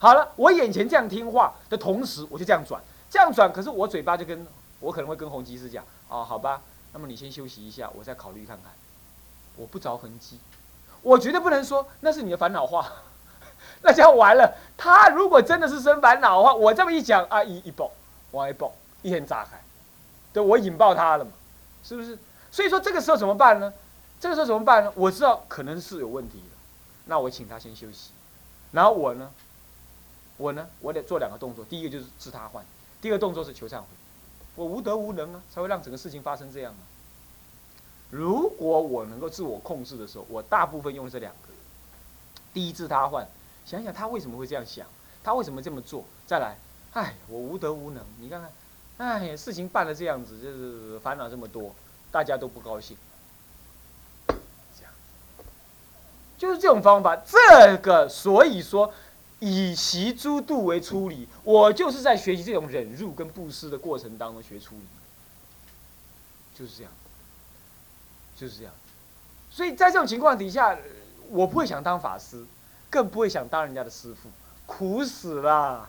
好了，我眼前这样听话的同时，我就这样转，这样转，可是我嘴巴就跟我可能会跟洪吉师讲，哦，好吧，那么你先休息一下，我再考虑看看。我不着痕迹，我绝对不能说那是你的烦恼话，那就完了。他如果真的是生烦恼的话，我这么一讲啊，一一爆，往一爆，一天炸开，对我引爆他了嘛，是不是？所以说这个时候怎么办呢？这个时候怎么办呢？我知道可能是有问题的，那我请他先休息，然后我呢？我呢，我得做两个动作，第一个就是治他患，第二个动作是求忏悔。我无德无能啊，才会让整个事情发生这样啊。如果我能够自我控制的时候，我大部分用这两个：第一治他患，想想他为什么会这样想，他为什么这么做；再来，哎，我无德无能，你看看，哎，事情办了这样子，就是烦恼这么多，大家都不高兴。这样，就是这种方法。这个，所以说。以习诸度为出离，我就是在学习这种忍辱跟布施的过程当中学出离，就是这样，就是这样。所以在这种情况底下，我不会想当法师，更不会想当人家的师傅，苦死了。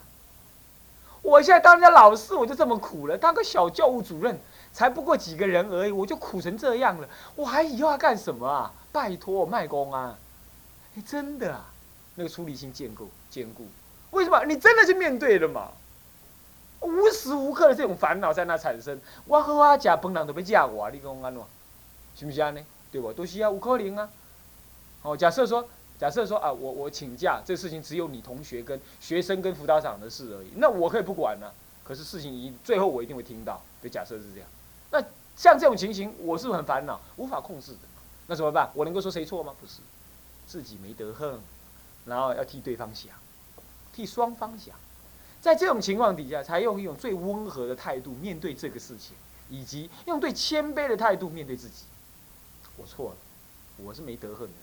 我现在当人家老师，我就这么苦了，当个小教务主任，才不过几个人而已，我就苦成这样了，我还以后要干什么啊？拜托，卖功啊！哎，真的啊。那个出离心坚固，坚固，为什么？你真的去面对了嘛？无时无刻的这种烦恼在那产生。我和我假本人都被嫁我啊，你讲安怎？是不是安呢？对不？都需要无可能啊。哦，假设说，假设说啊，我我请假，这事情只有你同学跟学生跟辅导长的事而已，那我可以不管呢。可是事情一最后我一定会听到。对，假设是这样。那像这种情形，我是很烦恼，无法控制的。那怎么办？我能够说谁错吗？不是，自己没得恨。然后要替对方想，替双方想，在这种情况底下，才用一种最温和的态度面对这个事情，以及用最谦卑的态度面对自己。我错了，我是没得恨的。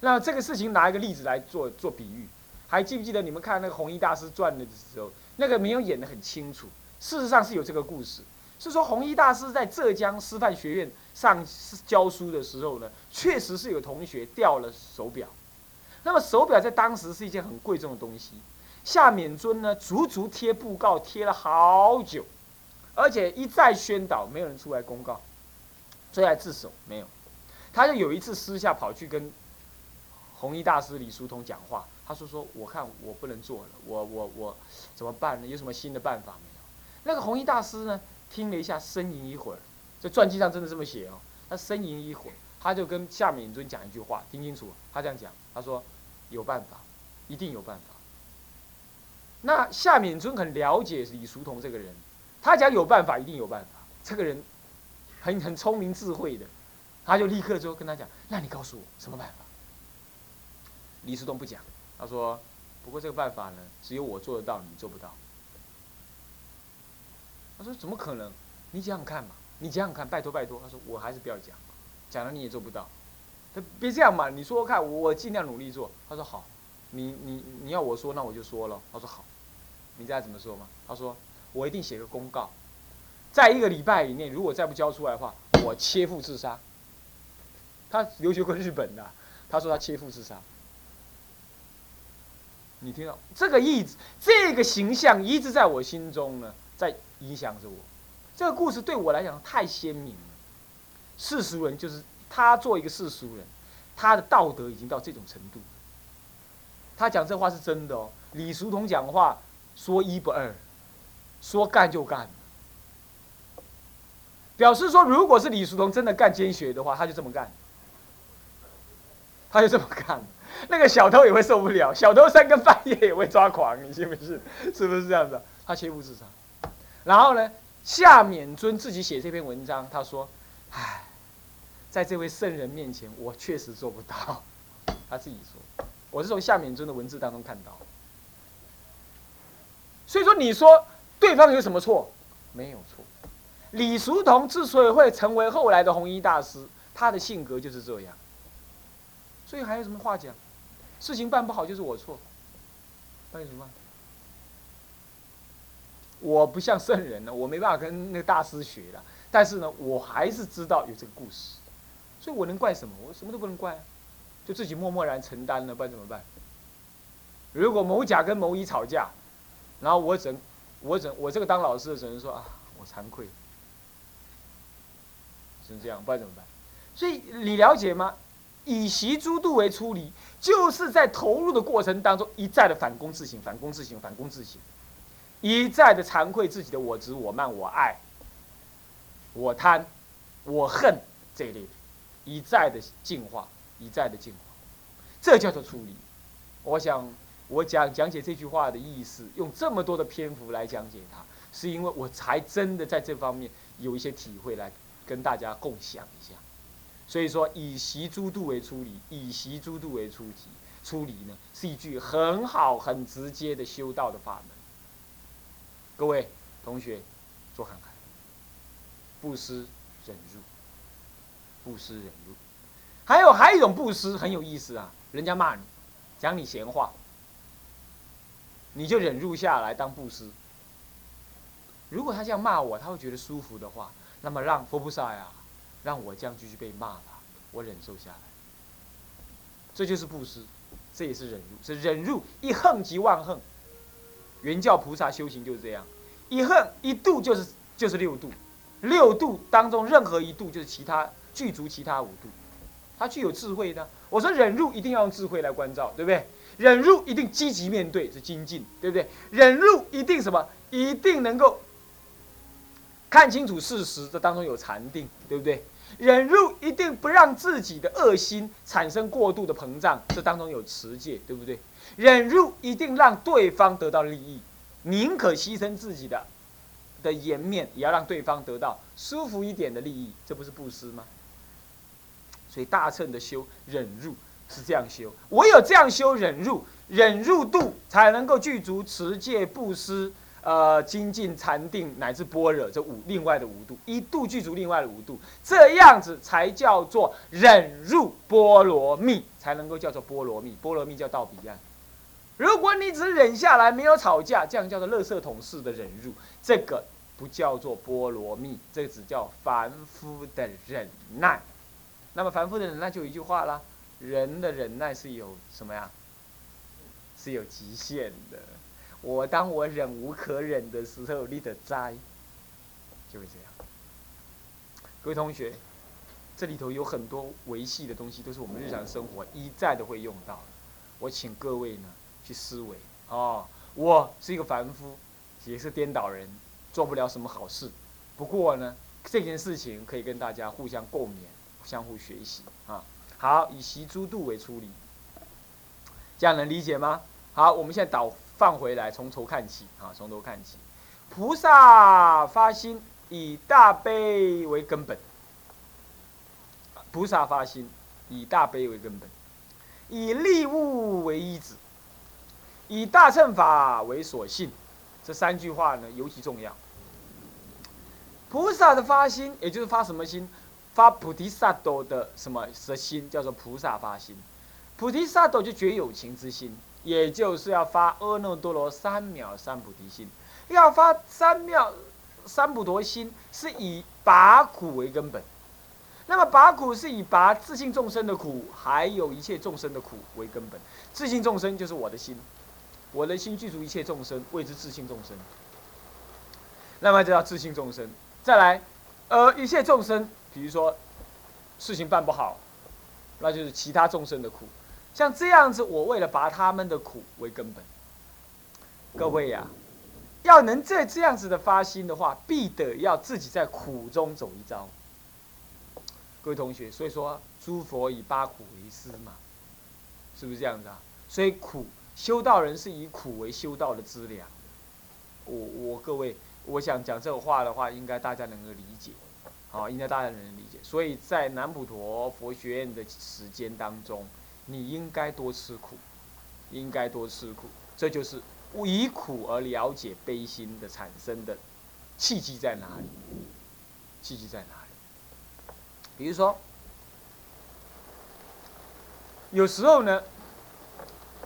那这个事情拿一个例子来做做比喻，还记不记得你们看那个弘一大师传的时候，那个没有演得很清楚。事实上是有这个故事，是说弘一大师在浙江师范学院上教书的时候呢，确实是有同学掉了手表。那么手表在当时是一件很贵重的东西，夏勉尊呢足足贴布告贴了好久，而且一再宣导，没有人出来公告，出来自首没有，他就有一次私下跑去跟弘一大师李叔同讲话，他说说我看我不能做了，我我我怎么办呢？有什么新的办法没有？那个弘一大师呢听了一下，呻吟一会儿，这传记上真的这么写哦，他呻吟一会儿。他就跟夏敏尊讲一句话，听清楚，他这样讲，他说：“有办法，一定有办法。”那夏敏尊很了解李叔同这个人，他讲有办法，一定有办法。这个人很很聪明智慧的，他就立刻就跟他讲：“那你告诉我什么办法？”李叔同不讲，他说：“不过这个办法呢，只有我做得到，你做不到。”他说：“怎么可能？你想想看嘛，你想想看，拜托拜托。”他说：“我还是不要讲。”讲了你也做不到，他别这样嘛！你说说看，我尽量努力做。他说好，你你你要我说，那我就说了。他说好，你知道怎么说吗？他说我一定写个公告，在一个礼拜以内，如果再不交出来的话，我切腹自杀。他留学过日本的，他说他切腹自杀。你听到这个意，这个形象一直在我心中呢，在影响着我。这个故事对我来讲太鲜明。世俗人就是他做一个世俗人，他的道德已经到这种程度。他讲这话是真的哦。李叔同讲话说一不二，说干就干。表示说，如果是李叔同真的干奸学的话，他就这么干，他就这么干。那个小偷也会受不了，小偷三更半夜也会抓狂，你信不信？是不是这样子？他切腹自杀。然后呢，夏勉尊自己写这篇文章，他说：“唉。”在这位圣人面前，我确实做不到。他自己说，我是从夏勉尊的文字当中看到。所以说，你说对方有什么错？没有错。李叔同之所以会成为后来的弘一大师，他的性格就是这样。所以还有什么话讲？事情办不好就是我错。那有什么？我不像圣人呢，我没办法跟那个大师学了。但是呢，我还是知道有这个故事。所以我能怪什么？我什么都不能怪，就自己默默然承担了，不然怎么办？如果某甲跟某乙吵架，然后我只能，我只我这个当老师的只能说啊，我惭愧，是这样，不然怎么办？所以你了解吗？以习诸度为出离，就是在投入的过程当中一再的反攻自省，反攻自省，反攻自省，一再的惭愧自己的我执、我慢、我爱、我贪、我恨这一类，一再的进化，一再的进化，这叫做出离。我想我讲讲解这句话的意思，用这么多的篇幅来讲解它，是因为我才真的在这方面有一些体会，来跟大家共享一下。所以说，以习诸度为出离，以习诸度为出题。出离呢，是一句很好、很直接的修道的法门。各位同学，做看看。布施忍辱，布施忍辱。还有还有一种布施很有意思啊，人家骂你，讲你闲话，你就忍辱下来当布施。如果他这样骂我，他会觉得舒服的话，那么让佛菩萨呀。让我这样继续被骂吧，我忍受下来。这就是布施，这也是忍辱，是忍辱一横即万横。原教菩萨修行就是这样，一横一度就是就是六度，六度当中任何一度就是其他具足其他五度，他具有智慧的。我说忍辱一定要用智慧来关照，对不对？忍辱一定积极面对，是精进，对不对？忍辱一定什么？一定能够。看清楚事实，这当中有禅定，对不对？忍辱一定不让自己的恶心产生过度的膨胀，这当中有持戒，对不对？忍辱一定让对方得到利益，宁可牺牲自己的的颜面，也要让对方得到舒服一点的利益，这不是布施吗？所以大乘的修忍辱是这样修，唯有这样修忍辱，忍辱度才能够具足持戒布施。呃，精进禅定乃至般若这五另外的五度，一度具足另外的五度，这样子才叫做忍入波罗蜜，才能够叫做波罗蜜。波罗蜜叫到彼岸。如果你只忍下来，没有吵架，这样叫做垃圾桶式的忍入，这个不叫做波罗蜜，这个只叫凡夫的忍耐。那么凡夫的忍耐就一句话啦：人的忍耐是有什么呀？是有极限的。我当我忍无可忍的时候，你的灾，就会这样。各位同学，这里头有很多维系的东西，都是我们日常生活一再的会用到的。我请各位呢去思维哦，我是一个凡夫，也是颠倒人，做不了什么好事。不过呢，这件事情可以跟大家互相共勉，相互学习啊。好，以习诸度为出理，这样能理解吗？好，我们现在倒。放回来，从头看起啊！从头看起，菩萨发心以大悲为根本。菩萨发心以大悲为根本，以利物为依止，以大乘法为所信。这三句话呢，尤其重要。菩萨的发心，也就是发什么心？发菩提萨埵的什么的心，叫做菩萨发心。菩提萨埵就觉有情之心。也就是要发阿耨多罗三藐三菩提心，要发三藐三菩提心，是以拔苦为根本。那么拔苦是以拔自性众生的苦，还有一切众生的苦为根本。自性众生就是我的心，我的心具足一切众生，谓之自性众生。那么就叫自性众生。再来，呃，一切众生，比如说事情办不好，那就是其他众生的苦。像这样子，我为了拔他们的苦为根本。各位呀，要能这这样子的发心的话，必得要自己在苦中走一遭。各位同学，所以说诸佛以八苦为师嘛，是不是这样子啊？所以苦修道人是以苦为修道的资粮。我我各位，我想讲这个话的话，应该大家能够理解，好，应该大家能理解。所以在南普陀佛学院的时间当中。你应该多吃苦，应该多吃苦，这就是以苦而了解悲心的产生的契机在哪里？契机在哪里？比如说，有时候呢，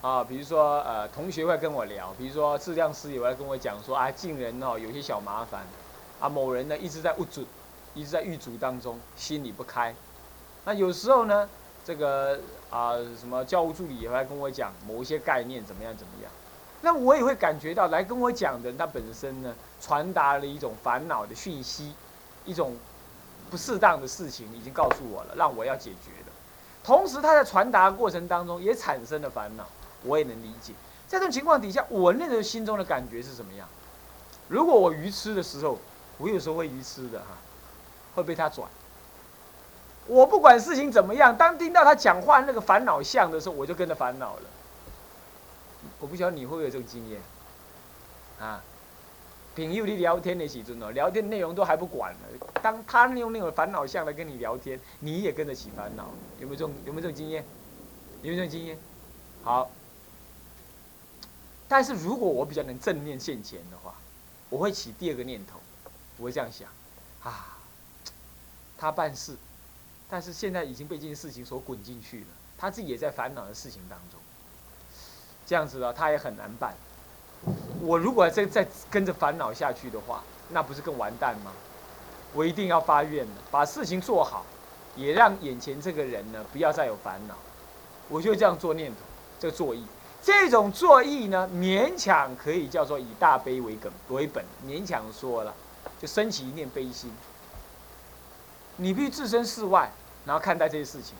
啊，比如说呃，同学会跟我聊，比如说质量师也会跟我讲说啊，近人哦有些小麻烦，啊，某人呢一直在误主，一直在狱卒当中，心里不开，那有时候呢。这个啊什么教务助理也会跟我讲某一些概念怎么样怎么样，那我也会感觉到来跟我讲的人他本身呢传达了一种烦恼的讯息，一种不适当的事情已经告诉我了，让我要解决的。同时他在传达过程当中也产生了烦恼，我也能理解。在这种情况底下，我那时候心中的感觉是什么样？如果我愚痴的时候，我有时候会愚痴的哈，会被他转。我不管事情怎么样，当听到他讲话那个烦恼相的时候，我就跟着烦恼了。我不晓得你会不会有这种经验，啊，朋友你聊天的时阵哦，聊天内容都还不管呢，当他用那种烦恼相来跟你聊天，你也跟着起烦恼，有没有这种有没有这种经验？有没有这种经验？好，但是如果我比较能正念现前的话，我会起第二个念头，我会这样想，啊，他办事。但是现在已经被这件事情所滚进去了，他自己也在烦恼的事情当中。这样子的，他也很难办。我如果再再跟着烦恼下去的话，那不是更完蛋吗？我一定要发愿的，把事情做好，也让眼前这个人呢不要再有烦恼。我就这样做念头，这个作意，这种作意呢，勉强可以叫做以大悲为根为本，勉强说了，就升起一念悲心。你必须置身事外。然后看待这些事情，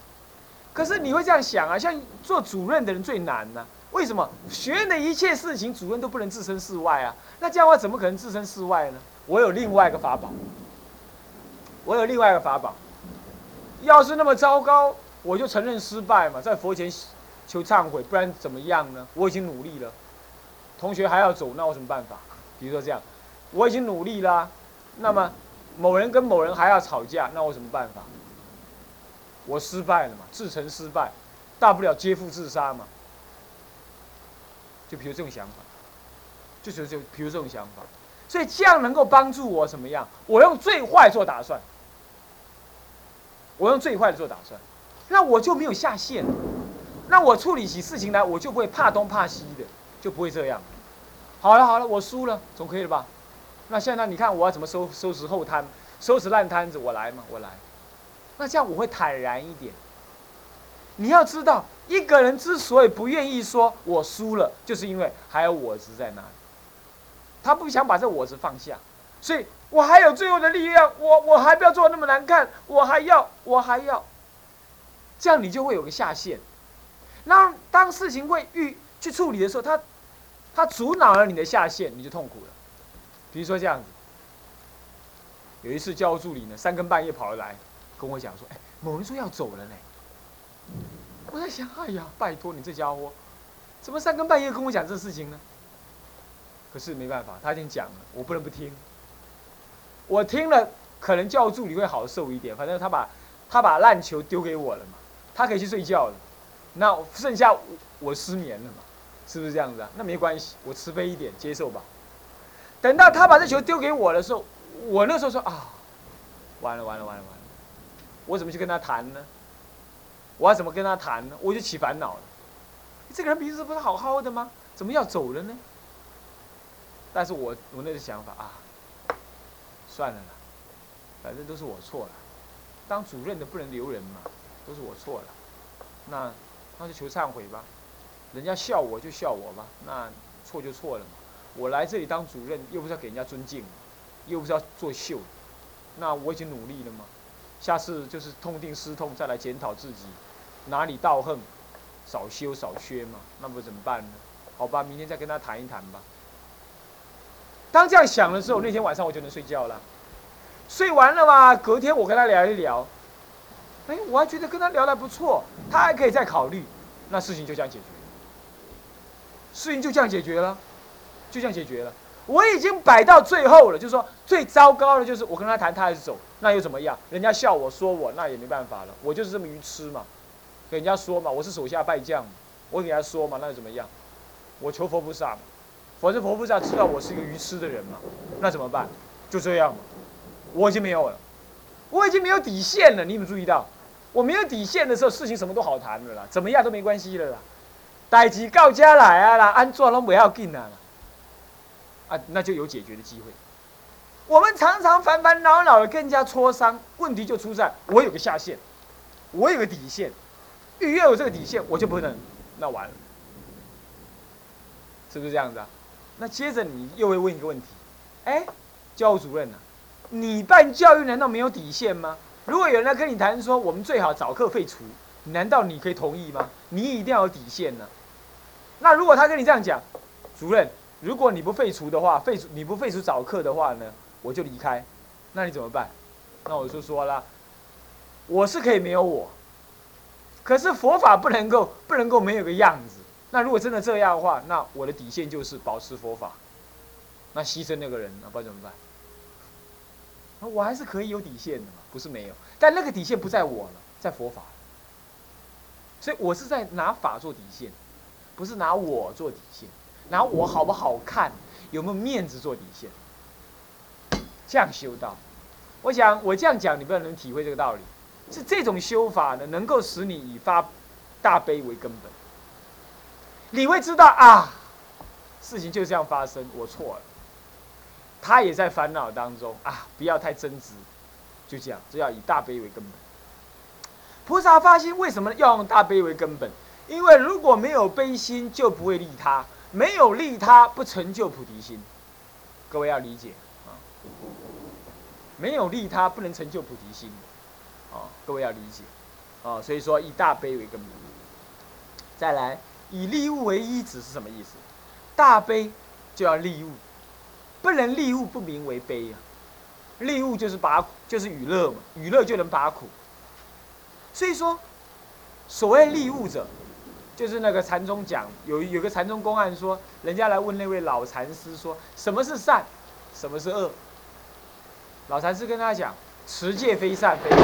可是你会这样想啊？像做主任的人最难呢？为什么？学院的一切事情，主任都不能置身事外啊？那这样的话，怎么可能置身事外呢？我有另外一个法宝，我有另外一个法宝。要是那么糟糕，我就承认失败嘛，在佛前求忏悔，不然怎么样呢？我已经努力了，同学还要走，那我什么办法？比如说这样，我已经努力啦，那么某人跟某人还要吵架，那我什么办法？我失败了嘛，自成失败，大不了接父自杀嘛。就比如这种想法，就就就比如这种想法，所以这样能够帮助我怎么样？我用最坏做打算，我用最坏的做打算，那我就没有下限，那我处理起事情来，我就不会怕东怕西的，就不会这样。好了好了，我输了，总可以了吧？那现在你看我要怎么收收拾后摊，收拾烂摊子，我来嘛，我来。那这样我会坦然一点。你要知道，一个人之所以不愿意说我输了，就是因为还有我执在那里。他不想把这我执放下，所以我还有最后的力量，我我还不要做那么难看，我还要我还要。这样你就会有个下限。那当事情会遇去处理的时候，他他阻挠了你的下限，你就痛苦了。比如说这样子，有一次教务助理呢，三更半夜跑来。跟我讲说，哎，某人说要走了呢。我在想，哎呀，拜托你这家伙，怎么三更半夜跟我讲这事情呢？可是没办法，他已经讲了，我不能不听。我听了，可能教助理会好受一点。反正他把，他把烂球丢给我了嘛，他可以去睡觉了。那剩下我失眠了嘛，是不是这样子啊？那没关系，我慈悲一点，接受吧。等到他把这球丢给我的时候，我那时候说啊，完了完了完了完了。我怎么去跟他谈呢？我要怎么跟他谈呢？我就起烦恼了。这个人平时不是好好的吗？怎么要走了呢？但是我我那个想法啊，算了啦，反正都是我错了。当主任的不能留人嘛，都是我错了。那那就求忏悔吧。人家笑我就笑我吧，那错就错了嘛。我来这里当主任，又不是要给人家尊敬，又不是要作秀，那我已经努力了嘛。下次就是痛定思痛，再来检讨自己哪里道恨，少修少缺嘛，那么怎么办呢？好吧，明天再跟他谈一谈吧。当这样想的时候，那天晚上我就能睡觉了。睡完了嘛，隔天我跟他聊一聊，哎，我还觉得跟他聊的不错，他还可以再考虑，那事情就这样解决。事情就这样解决了，就这样解决了。我已经摆到最后了，就是说最糟糕的就是我跟他谈，他还是走，那又怎么样？人家笑我说我，那也没办法了。我就是这么愚痴嘛，给人家说嘛，我是手下败将，我给人家说嘛，那又怎么样？我求佛菩萨嘛，否则佛菩萨知道我是一个愚痴的人嘛，那怎么办？就这样嘛，我已经没有了，我已经没有底线了。你有没有注意到？我没有底线的时候，事情什么都好谈的啦，怎么样都没关系了啦。代志告家来啊啦，安怎拢不要紧啊。啊，那就有解决的机会。我们常常烦烦恼恼的跟人家磋商，问题就出在我有个下限，我有个底线，越有这个底线，我就不能，那完了，是不是这样子啊？那接着你又会问一个问题，哎，教务主任呐，你办教育难道没有底线吗？如果有人来跟你谈说我们最好早课废除，难道你可以同意吗？你一定要有底线呢。那如果他跟你这样讲，主任，如果你不废除的话，废除你不废除早课的话呢，我就离开，那你怎么办？那我就说了，我是可以没有我，可是佛法不能够不能够没有个样子。那如果真的这样的话，那我的底线就是保持佛法，那牺牲那个人，那不然怎么办？那我还是可以有底线的嘛，不是没有，但那个底线不在我了，在佛法。所以我是在拿法做底线，不是拿我做底线，拿我好不好看，有没有面子做底线。这样修道，我想我这样讲，你不能体会这个道理。是这种修法呢，能够使你以发大悲为根本。你会知道啊，事情就这样发生，我错了。他也在烦恼当中啊，不要太争执，就这样，只要以大悲为根本。菩萨发心为什么要用大悲为根本？因为如果没有悲心，就不会利他；没有利他，不成就菩提心。各位要理解啊，没有利他，不能成就菩提心。啊，各位要理解啊，所以说以大悲为根本。再来，以利物为依止是什么意思？大悲就要利物。不能利物不名为悲呀，利物就是拔就是娱乐嘛，娱乐就能把苦。所以说，所谓利物者，就是那个禅宗讲有有个禅宗公案说，人家来问那位老禅师说，什么是善，什么是恶？老禅师跟他讲，持戒非善非恶。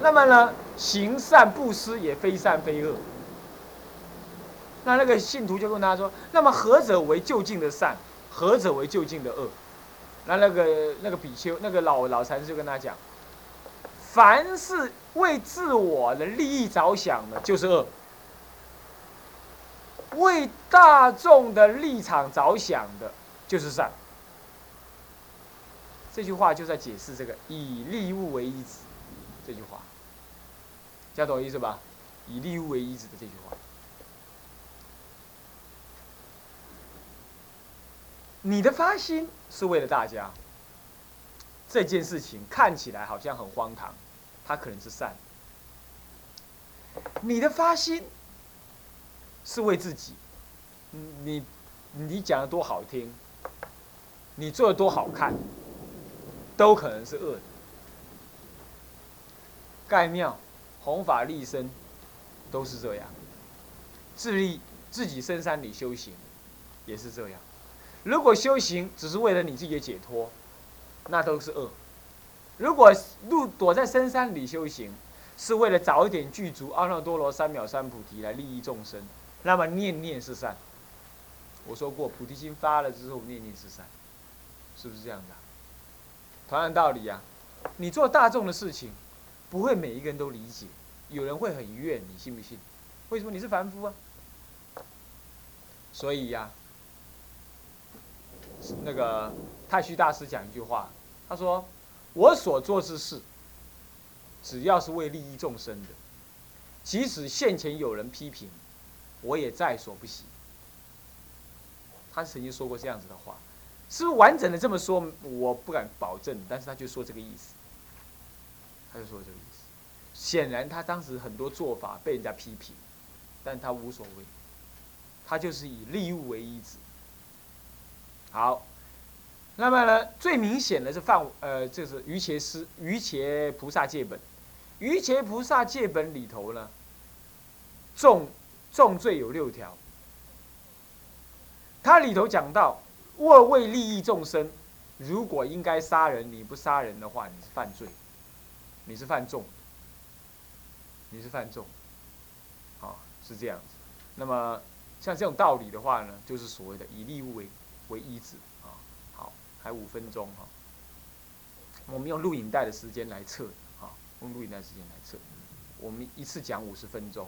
那么呢，行善布施也非善非恶。那那个信徒就问他说：“那么何者为就近的善？何者为就近的恶？”那那个那个比丘那个老老禅师就跟他讲：“凡是为自我的利益着想的，就是恶；为大众的立场着想的，就是善。”这句话就在解释这个“以利物为依止”这句话，这样懂意思吧？“以利物为依止”的这句话。你的发心是为了大家，这件事情看起来好像很荒唐，它可能是善。你的发心是为自己，你你讲的多好听，你做的多好看，都可能是恶的。盖庙、弘法利生，都是这样。自立自己深山里修行，也是这样。如果修行只是为了你自己的解脱，那都是恶；如果入躲在深山里修行，是为了早一点具足阿耨多罗三藐三菩提来利益众生，那么念念是善。我说过，菩提心发了之后，念念是善，是不是这样的？同样道理啊，你做大众的事情，不会每一个人都理解，有人会很怨，你信不信？为什么你是凡夫啊？所以呀。那个太虚大师讲一句话，他说：“我所做之事，只要是为利益众生的，即使现前有人批评，我也在所不惜。”他曾经说过这样子的话，是不是完整的这么说？我不敢保证，但是他就说这个意思，他就说这个意思。显然他当时很多做法被人家批评，但他无所谓，他就是以利物为依止。好，那么呢，最明显的是犯呃，就是瑜伽师瑜伽菩萨戒本，瑜伽菩萨戒本里头呢，重重罪有六条。它里头讲到，若为利益众生，如果应该杀人，你不杀人的话，你是犯罪，你是犯重，你是犯重，好是这样子。那么像这种道理的话呢，就是所谓的以利物为。为一子啊，好，还五分钟哈。我们用录影带的时间来测啊，用录影带时间来测。我们一次讲五十分钟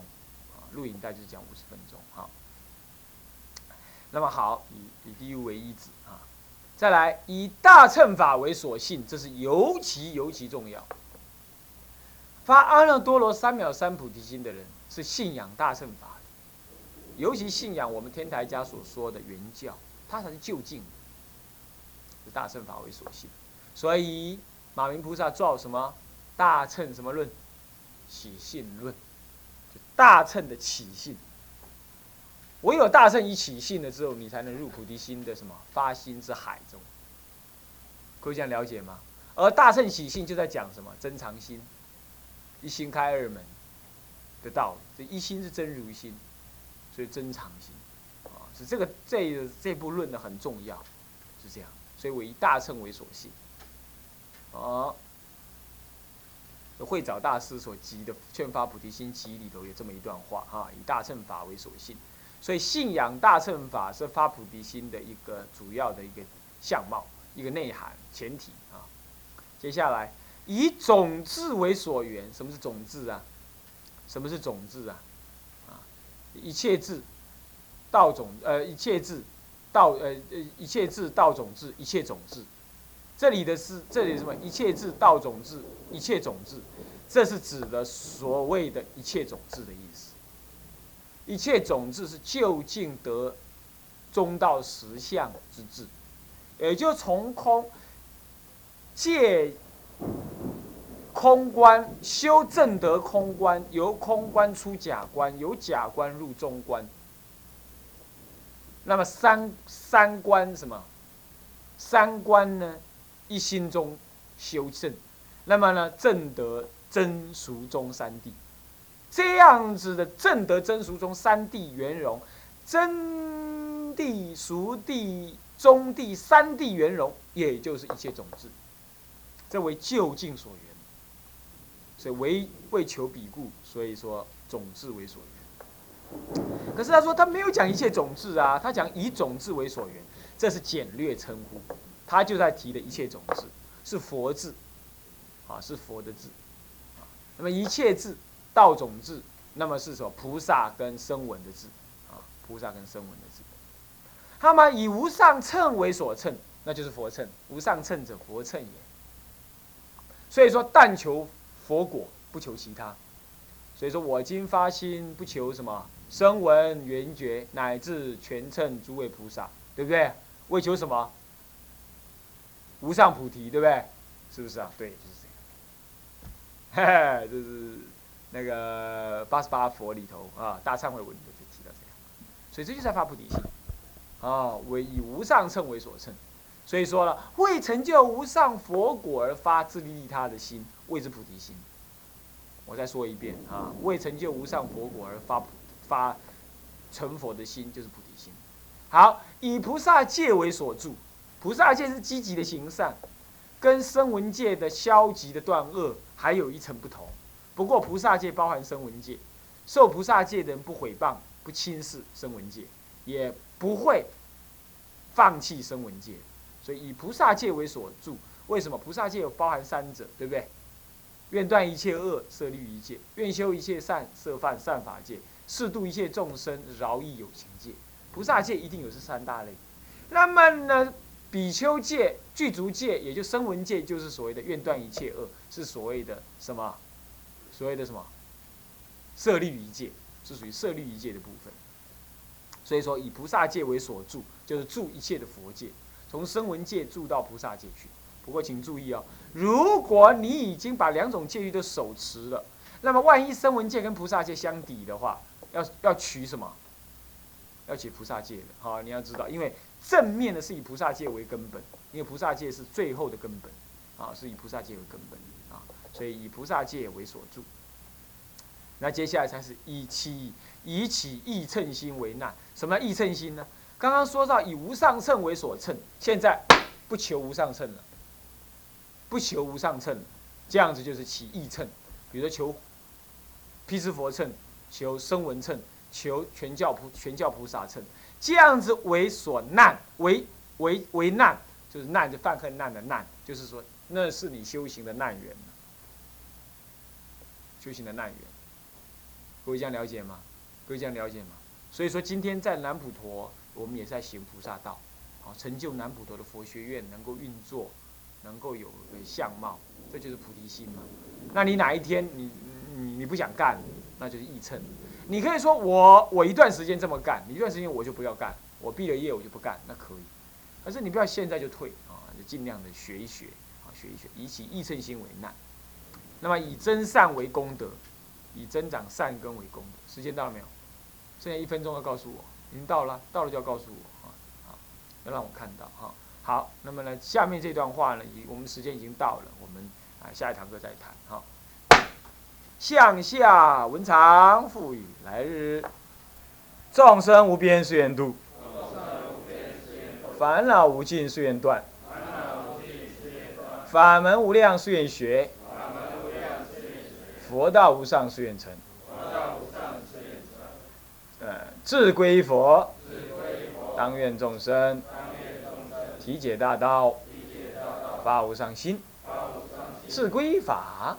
啊，录影带就是讲五十分钟哈。那么好，以以第一为一子啊，再来以大乘法为所信，这是尤其尤其重要。发阿耨多罗三藐三菩提心的人，是信仰大乘法的，尤其信仰我们天台家所说的原教，他才是究竟，大乘法为所信。所以马明菩萨造什么大乘什么论，起信论，就大乘的起信。唯有大乘一起信了之后，你才能入菩提心的什么发心之海中。可以这样了解吗？而大乘起信就在讲什么真常心，一心开二门的道理。这一心是真如心，所以真常心啊，是这个这这部论的很重要，是这样。所以我以大乘为所信。啊，慧沼大师所集的《劝发菩提心集》里头有这么一段话哈，以大乘法为所信。所以信仰大乘法是发菩提心的一个主要的一个相貌、一个内涵、前提啊。接下来以种子为所缘，什么是种子啊？什么是种子啊？啊，一切智，道种呃，一切智，道呃呃，一切智道种智，一切种智。这里的是这里什么？一切智道种智，一切种智，这是指的所谓的一切种智的意思。一切种智是究竟得中道实相之智，也就从空借空观修正得空观，由空观出假观，由假观入中观。那么三三观什么？三观呢？一心中修正，那么呢？正得真俗中三谛。这样子的正德真俗中三谛圆融，真谛、俗谛、中谛三谛圆融，也就是一切种子，这为就近所缘。所以为为求彼故，所以说种子为所缘。可是他说他没有讲一切种子啊，他讲以种子为所缘，这是简略称呼。他就在提的一切种子是佛字，啊，是佛的字，那么一切字。道种智，那么是什么？菩萨跟声闻的智，啊，菩萨跟声闻的智。那么以无上乘为所乘，那就是佛乘。无上乘者，佛乘也。所以说，但求佛果，不求其他。所以说我今发心，不求什么声闻缘觉，乃至全称诸位菩萨，对不对？为求什么？无上菩提，对不对？是不是啊？对，就是这样。嘿 嘿，这是。那个八十八佛里头啊，大忏悔文里头就提到这样，所以这就在发菩提心，啊，为以无上称为所称，所以说了，为成就无上佛果而发自利利他的心，谓之菩提心。我再说一遍啊，为成就无上佛果而发菩发成佛的心，就是菩提心。好，以菩萨戒为所住，菩萨戒是积极的行善，跟声闻戒的消极的断恶还有一层不同。不过菩萨戒包含声闻戒，受菩萨戒的人不毁谤、不轻视声闻戒，也不会放弃声闻戒，所以以菩萨戒为所住。为什么菩萨戒有包含三者，对不对？愿断一切恶，摄律一戒；愿修一切善，摄犯善法戒；适度一切众生，饶益有情戒。菩萨戒一定有这三大类。那么呢，比丘戒、具足戒，也就声闻戒，就是所谓的愿断一切恶，是所谓的什么？所谓的什么色律一界是属于色律一界的部分，所以说以菩萨戒为所住，就是住一切的佛戒，从声闻戒住到菩萨戒去。不过请注意哦，如果你已经把两种戒律都手持了，那么万一声闻戒跟菩萨戒相抵的话，要要取什么？要取菩萨戒的。好，你要知道，因为正面的是以菩萨戒为根本，因为菩萨戒是最后的根本，啊，是以菩萨戒为根本。啊所以以菩萨戒为所住，那接下来才是以起以起意称心为难。什么意称心呢？刚刚说到以无上乘为所称，现在不求无上乘了，不求无上乘了，这样子就是起意称。比如说求毗湿佛称，求声闻乘，求全教菩全教菩萨乘，这样子为所难，为为为难，就是难就犯恨难的难，就是说那是你修行的难缘。修行的难缘，各位这样了解吗？各位这样了解吗？所以说，今天在南普陀，我们也在行菩萨道，好成就南普陀的佛学院能够运作，能够有个相貌，这就是菩提心嘛。那你哪一天你你你不想干，那就是义称。你可以说我我一段时间这么干，一段时间我就不要干，我毕了业我就不干，那可以。可是你不要现在就退啊，就尽量的学一学啊，学一学，以起义称心为难。那么以增善为功德，以增长善根为功德。时间到了没有？剩下一分钟要告诉我，已经到了，到了就要告诉我啊，好，要让我看到哈。好，那么呢，下面这段话呢，已我们时间已经到了，我们啊下一堂课再谈哈。向下文长赋予来日，众生无边誓愿度，烦恼无尽誓愿断，法门无量誓愿学，佛道无上誓愿成。呃，志归佛，当愿众生体解大道，发无上心；志归法。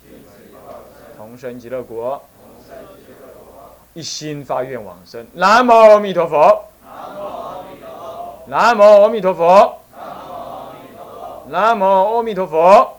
同生极乐国，一心发愿往生。南无阿弥陀佛。南无阿弥陀佛。南无阿弥陀佛。